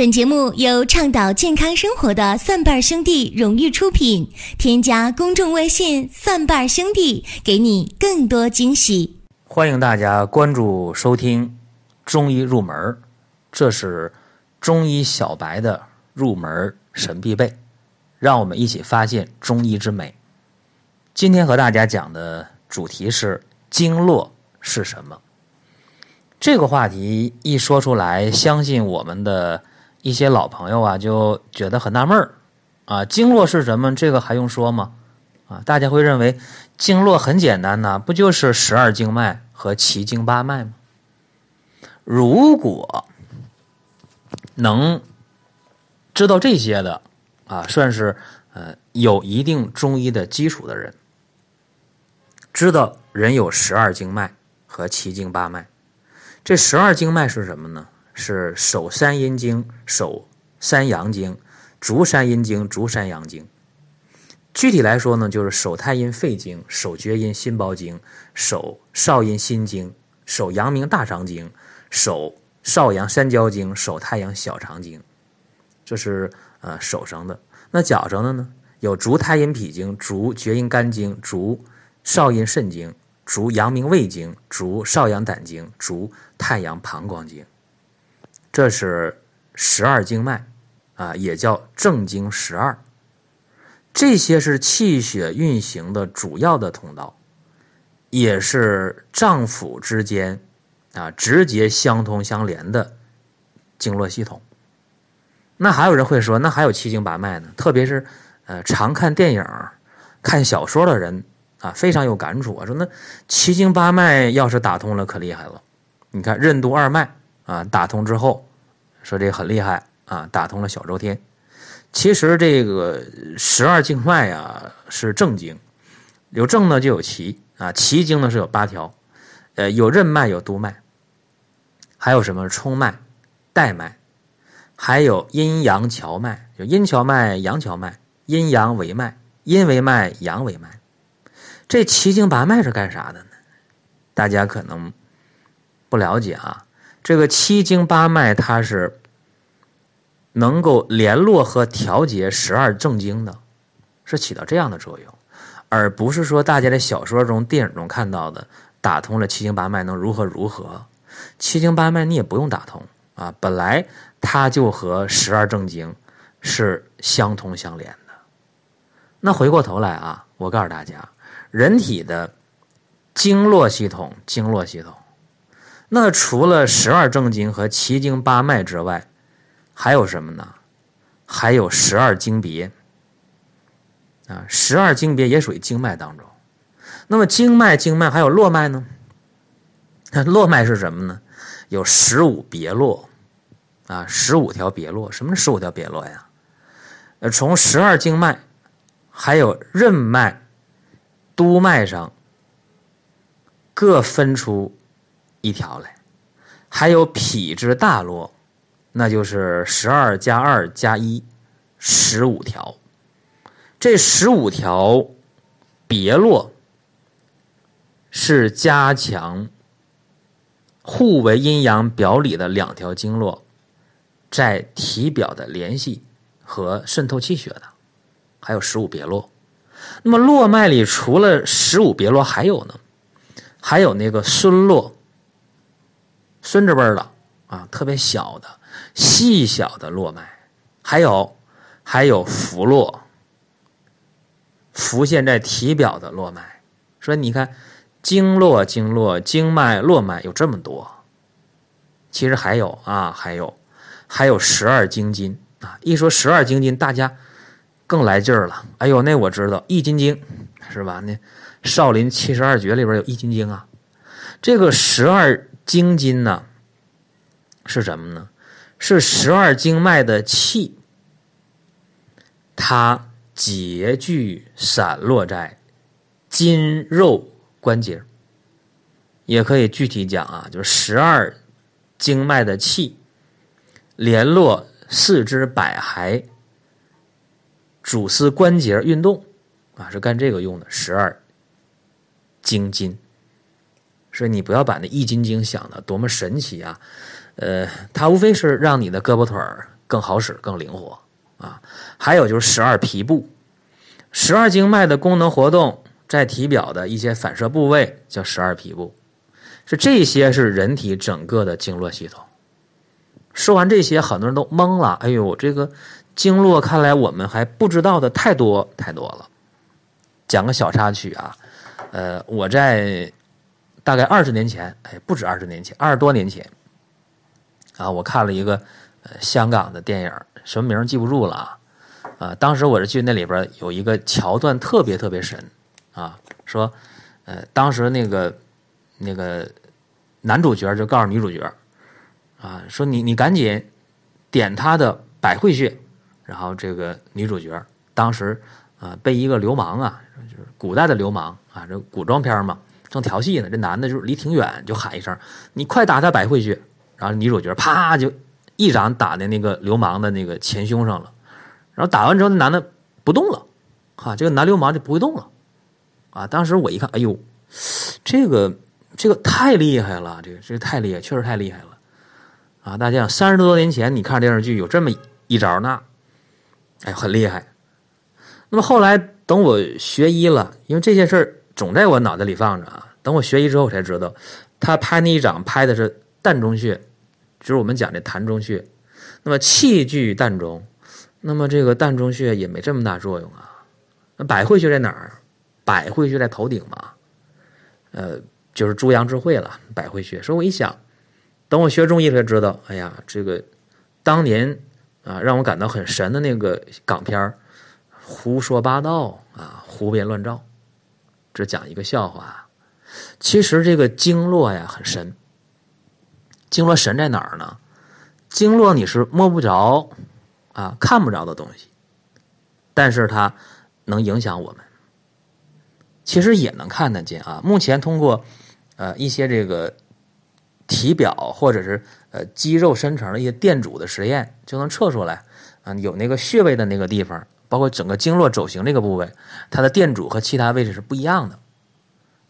本节目由倡导健康生活的蒜瓣兄弟荣誉出品。添加公众微信“蒜瓣兄弟”，给你更多惊喜。欢迎大家关注收听《中医入门》，这是中医小白的入门神必备，让我们一起发现中医之美。今天和大家讲的主题是经络是什么？这个话题一说出来，相信我们的。一些老朋友啊，就觉得很纳闷儿啊，经络是什么？这个还用说吗？啊，大家会认为经络很简单呐，不就是十二经脉和七经八脉吗？如果能知道这些的啊，算是呃有一定中医的基础的人，知道人有十二经脉和七经八脉，这十二经脉是什么呢？是手三阴经、手三阳经、足三阴经、足三阳经。具体来说呢，就是手太阴肺经、手厥阴心包经、手少阴心经、手阳明大肠经、手少阳三焦经、手太阳小肠经。这是呃手上的。那脚上的呢？有足太阴脾经、足厥阴肝经、足少阴肾经、足阳明胃经、足少阳胆经、足太阳膀胱经。这是十二经脉，啊，也叫正经十二。这些是气血运行的主要的通道，也是脏腑之间啊直接相通相连的经络系统。那还有人会说，那还有七经八脉呢？特别是呃常看电影、看小说的人啊，非常有感触啊，说那七经八脉要是打通了，可厉害了。你看任督二脉。啊，打通之后，说这很厉害啊，打通了小周天。其实这个十二经脉啊是正经，有正呢就有奇啊，奇经呢是有八条，呃，有任脉有督脉，还有什么冲脉、带脉，还有阴阳桥脉，就阴桥脉、阳桥脉，阴阳为脉，阴为脉，阳为脉。这奇经八脉是干啥的呢？大家可能不了解啊。这个七经八脉，它是能够联络和调节十二正经的，是起到这样的作用，而不是说大家在小说中、电影中看到的打通了七经八脉能如何如何。七经八脉你也不用打通啊，本来它就和十二正经是相通相连的。那回过头来啊，我告诉大家，人体的经络系统，经络系统。那除了十二正经和七经八脉之外，还有什么呢？还有十二经别啊，十二经别也属于经脉当中。那么经脉、经脉还有络脉呢？络脉是什么呢？有十五别络啊，十五条别络。什么十五条别络呀？呃，从十二经脉，还有任脉、督脉上各分出。一条来，还有脾之大络，那就是十二加二加一，十五条。这十五条别络是加强互为阴阳表里的两条经络在体表的联系和渗透气血的，还有十五别络。那么络脉里除了十五别络，还有呢？还有那个孙络。孙子辈的啊，特别小的、细小的络脉，还有还有浮络，浮现在体表的络脉。说你看，经络、经络、经脉、络脉有这么多，其实还有啊，还有还有十二经筋啊。一说十二经筋，大家更来劲儿了。哎呦，那我知道《易筋经》是吧？那少林七十二绝里边有《易筋经》啊，这个十二。经筋呢，是什么呢？是十二经脉的气，它结聚散落在筋肉关节，也可以具体讲啊，就是十二经脉的气联络四肢百骸、主丝关节运动啊，是干这个用的。十二经筋。所以你不要把那易筋经想的多么神奇啊，呃，它无非是让你的胳膊腿儿更好使、更灵活啊。还有就是十二皮部，十二经脉的功能活动在体表的一些反射部位叫十二皮部，是这些是人体整个的经络系统。说完这些，很多人都懵了。哎呦，这个经络看来我们还不知道的太多太多了。讲个小插曲啊，呃，我在大概二十年前，哎，不止二十年前，二十多年前啊，我看了一个呃香港的电影，什么名记不住了啊。啊，当时我是记得那里边有一个桥段特别特别神啊，说呃，当时那个那个男主角就告诉女主角。啊，说你你赶紧点他的百会穴，然后这个女主角当时啊被一个流氓啊，就是古代的流氓啊，这古装片嘛，正调戏呢，这男的就是离挺远就喊一声：“你快打他百会穴！”然后女主角啪就一掌打在那个流氓的那个前胸上了，然后打完之后，那男的不动了，哈，这个男流氓就不会动了，啊，当时我一看，哎呦，这个这个太厉害了，这个这个太厉害，确实太厉害了。啊，大家想三十多年前你看电视剧有这么一招那，哎，很厉害。那么后来等我学医了，因为这件事儿总在我脑袋里放着啊。等我学医之后，我才知道，他拍那一掌拍的是膻中穴，就是我们讲的膻中穴。那么气聚膻中，那么这个膻中穴也没这么大作用啊。那百会穴在哪儿？百会穴在头顶嘛，呃，就是诸阳之会了。百会穴，所以我一想。等我学中医才知道，哎呀，这个当年啊，让我感到很神的那个港片胡说八道啊，胡编乱造，只讲一个笑话。其实这个经络呀很神，经络神在哪儿呢？经络你是摸不着啊，看不着的东西，但是它能影响我们。其实也能看得见啊。目前通过呃一些这个。体表或者是呃肌肉深层的一些电阻的实验就能测出来啊，有那个穴位的那个地方，包括整个经络走形这个部位，它的电阻和其他位置是不一样的。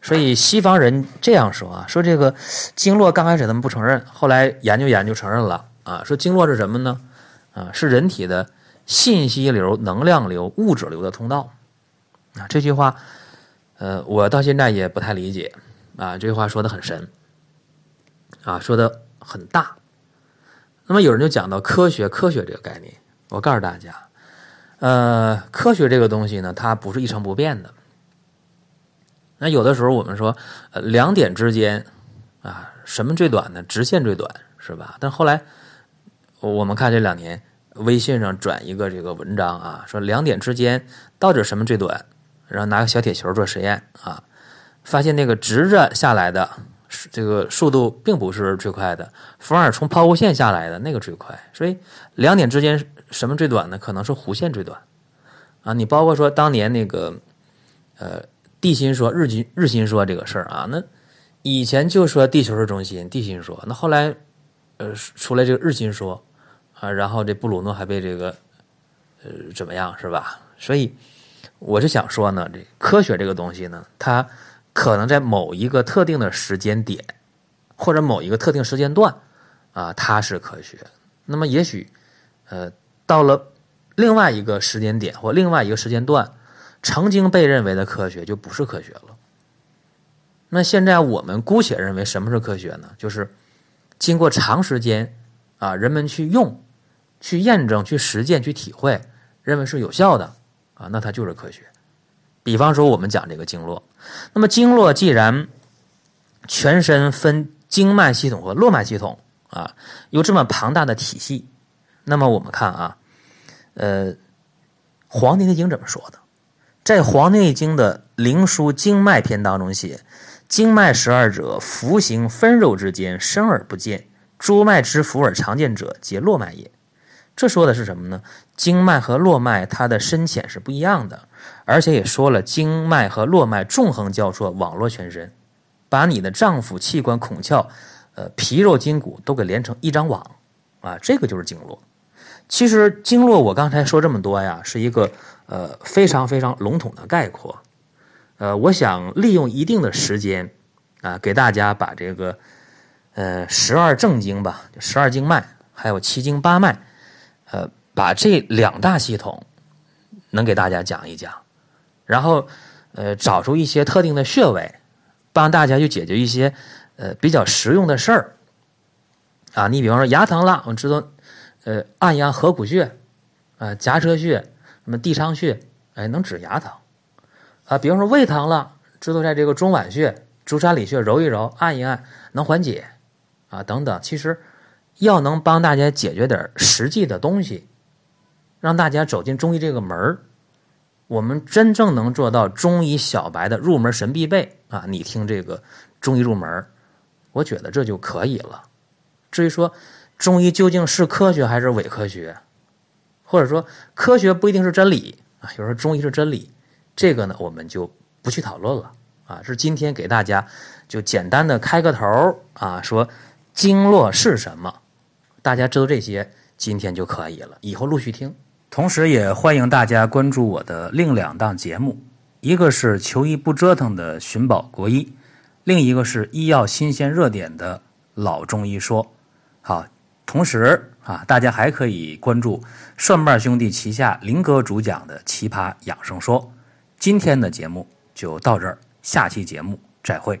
所以西方人这样说啊，说这个经络刚开始他们不承认，后来研究研究承认了啊，说经络是什么呢？啊，是人体的信息流、能量流、物质流的通道啊。这句话，呃，我到现在也不太理解啊，这句话说的很神。啊，说的很大。那么有人就讲到科学，科学这个概念，我告诉大家，呃，科学这个东西呢，它不是一成不变的。那有的时候我们说，呃，两点之间啊，什么最短呢？直线最短，是吧？但后来我们看这两年微信上转一个这个文章啊，说两点之间到底什么最短？然后拿个小铁球做实验啊，发现那个直着下来的。这个速度并不是最快的，反而从抛物线下来的那个最快。所以两点之间什么最短呢？可能是弧线最短啊。你包括说当年那个呃地心说、日心日心说这个事儿啊，那以前就说地球是中心，地心说。那后来呃出来这个日心说啊，然后这布鲁诺还被这个呃怎么样是吧？所以我是想说呢，这科学这个东西呢，它。可能在某一个特定的时间点，或者某一个特定时间段，啊，它是科学。那么也许，呃，到了另外一个时间点或另外一个时间段，曾经被认为的科学就不是科学了。那现在我们姑且认为什么是科学呢？就是经过长时间啊，人们去用、去验证、去实践、去体会，认为是有效的啊，那它就是科学。比方说，我们讲这个经络，那么经络既然全身分经脉系统和络脉系统啊，有这么庞大的体系，那么我们看啊，呃，《黄帝内经》怎么说的？在《黄帝内经》的《灵枢·经脉篇》当中写：“经脉十二者，浮行分肉之间，深而不见。诸脉之浮而常见者，皆络脉也。”这说的是什么呢？经脉和络脉它的深浅是不一样的。而且也说了，经脉和络脉纵横交错，网络全身，把你的脏腑器官、孔窍、呃皮肉筋骨都给连成一张网，啊，这个就是经络。其实经络我刚才说这么多呀，是一个呃非常非常笼统的概括。呃，我想利用一定的时间啊，给大家把这个呃十二正经吧，十二经脉，还有七经八脉，呃，把这两大系统能给大家讲一讲，然后呃找出一些特定的穴位，帮大家去解决一些呃比较实用的事儿。啊，你比方说牙疼了，我们知道，呃，按压合谷穴，啊，颊车穴，什么地仓穴，哎，能止牙疼。啊，比方说胃疼了，知道在这个中脘穴、足三里穴揉一揉、按一按，能缓解。啊，等等，其实要能帮大家解决点实际的东西，让大家走进中医这个门儿，我们真正能做到中医小白的入门神必备啊！你听这个中医入门，我觉得这就可以了。至于说中医究竟是科学还是伪科学，或者说科学不一定是真理啊，有时候中医是真理，这个呢我们就不去讨论了啊。是今天给大家就简单的开个头啊，说经络是什么，大家知道这些，今天就可以了，以后陆续听。同时也欢迎大家关注我的另两档节目，一个是求医不折腾的寻宝国医，另一个是医药新鲜热点的老中医说。好，同时啊，大家还可以关注蒜瓣兄弟旗下林哥主讲的《奇葩养生说》。今天的节目就到这儿，下期节目再会。